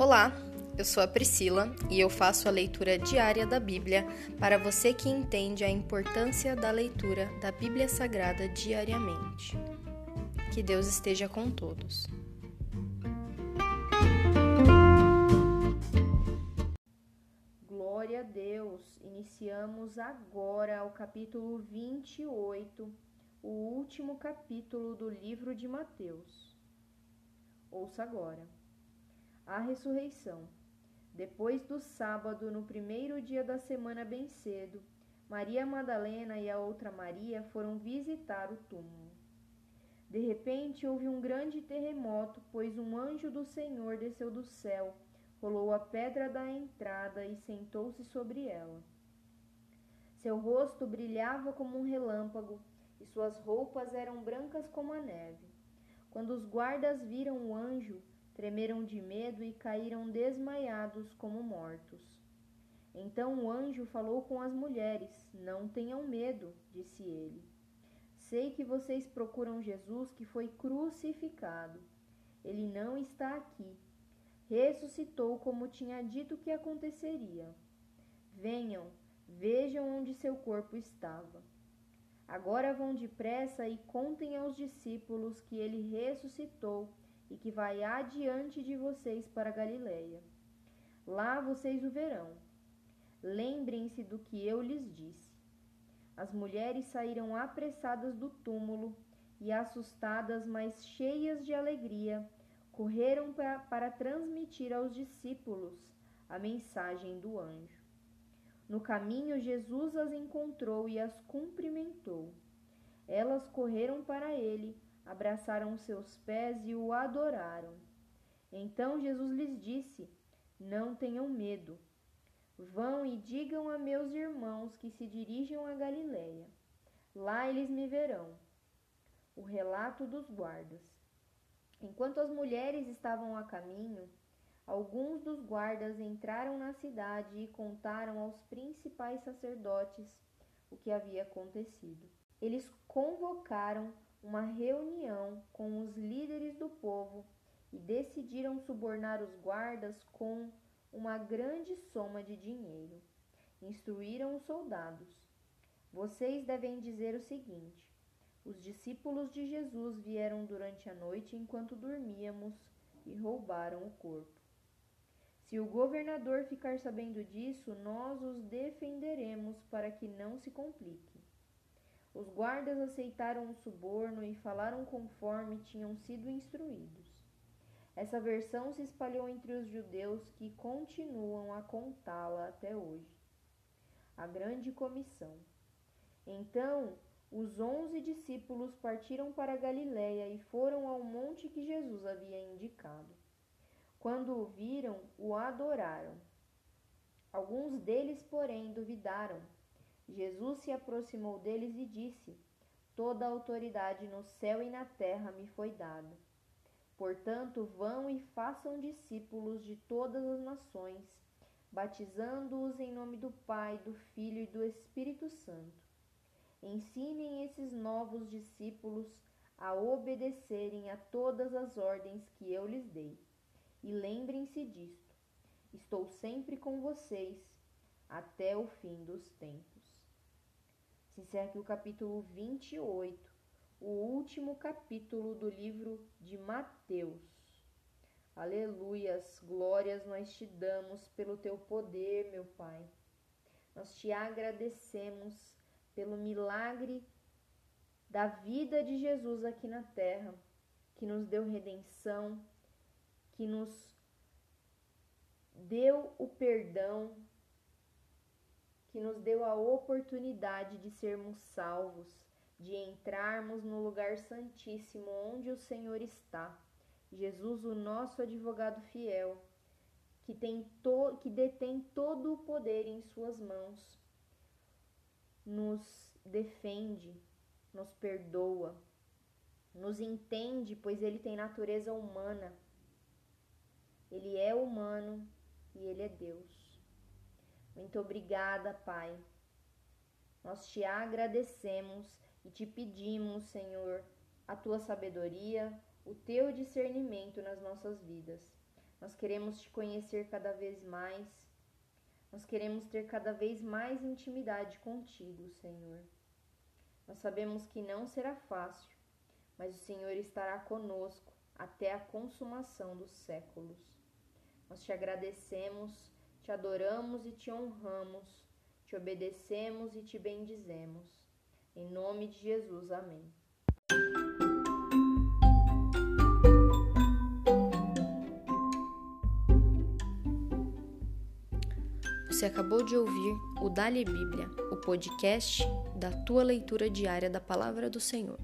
Olá, eu sou a Priscila e eu faço a leitura diária da Bíblia para você que entende a importância da leitura da Bíblia Sagrada diariamente. Que Deus esteja com todos. Glória a Deus! Iniciamos agora o capítulo 28, o último capítulo do livro de Mateus. Ouça agora. A ressurreição. Depois do sábado, no primeiro dia da semana bem cedo, Maria Madalena e a outra Maria foram visitar o túmulo. De repente houve um grande terremoto, pois um anjo do Senhor desceu do céu, rolou a pedra da entrada e sentou-se sobre ela. Seu rosto brilhava como um relâmpago e suas roupas eram brancas como a neve. Quando os guardas viram o anjo, tremeram de medo e caíram desmaiados como mortos. Então o anjo falou com as mulheres: Não tenham medo, disse ele. Sei que vocês procuram Jesus que foi crucificado. Ele não está aqui. Ressuscitou como tinha dito que aconteceria. Venham, vejam onde seu corpo estava. Agora vão depressa e contem aos discípulos que ele ressuscitou e que vai adiante de vocês para Galiléia. Lá vocês o verão. Lembrem-se do que eu lhes disse. As mulheres saíram apressadas do túmulo e, assustadas, mas cheias de alegria, correram para, para transmitir aos discípulos a mensagem do anjo. No caminho, Jesus as encontrou e as cumprimentou. Elas correram para ele abraçaram seus pés e o adoraram. Então Jesus lhes disse: Não tenham medo. Vão e digam a meus irmãos que se dirijam a Galiléia. Lá eles me verão. O relato dos guardas. Enquanto as mulheres estavam a caminho, alguns dos guardas entraram na cidade e contaram aos principais sacerdotes o que havia acontecido. Eles convocaram uma reunião com os líderes do povo e decidiram subornar os guardas com uma grande soma de dinheiro. Instruíram os soldados: Vocês devem dizer o seguinte: Os discípulos de Jesus vieram durante a noite enquanto dormíamos e roubaram o corpo. Se o governador ficar sabendo disso, nós os defenderemos para que não se complique. Os guardas aceitaram o suborno e falaram conforme tinham sido instruídos. Essa versão se espalhou entre os judeus que continuam a contá-la até hoje. A grande comissão. Então, os onze discípulos partiram para Galiléia e foram ao monte que Jesus havia indicado. Quando o viram, o adoraram. Alguns deles, porém, duvidaram Jesus se aproximou deles e disse: Toda a autoridade no céu e na terra me foi dada. Portanto, vão e façam discípulos de todas as nações, batizando-os em nome do Pai, do Filho e do Espírito Santo. Ensinem esses novos discípulos a obedecerem a todas as ordens que eu lhes dei. E lembrem-se disto: estou sempre com vocês até o fim dos tempos se encerra o capítulo 28, o último capítulo do livro de Mateus. Aleluias, glórias nós te damos pelo teu poder, meu Pai. Nós te agradecemos pelo milagre da vida de Jesus aqui na terra, que nos deu redenção, que nos deu o perdão que nos deu a oportunidade de sermos salvos, de entrarmos no lugar santíssimo onde o Senhor está. Jesus, o nosso advogado fiel, que, tem to, que detém todo o poder em suas mãos, nos defende, nos perdoa, nos entende, pois ele tem natureza humana. Ele é humano e ele é Deus. Muito obrigada, Pai. Nós te agradecemos e te pedimos, Senhor, a tua sabedoria, o teu discernimento nas nossas vidas. Nós queremos te conhecer cada vez mais. Nós queremos ter cada vez mais intimidade contigo, Senhor. Nós sabemos que não será fácil, mas o Senhor estará conosco até a consumação dos séculos. Nós te agradecemos, te adoramos e te honramos, te obedecemos e te bendizemos. Em nome de Jesus, amém. Você acabou de ouvir o Dali Bíblia, o podcast da tua leitura diária da palavra do Senhor.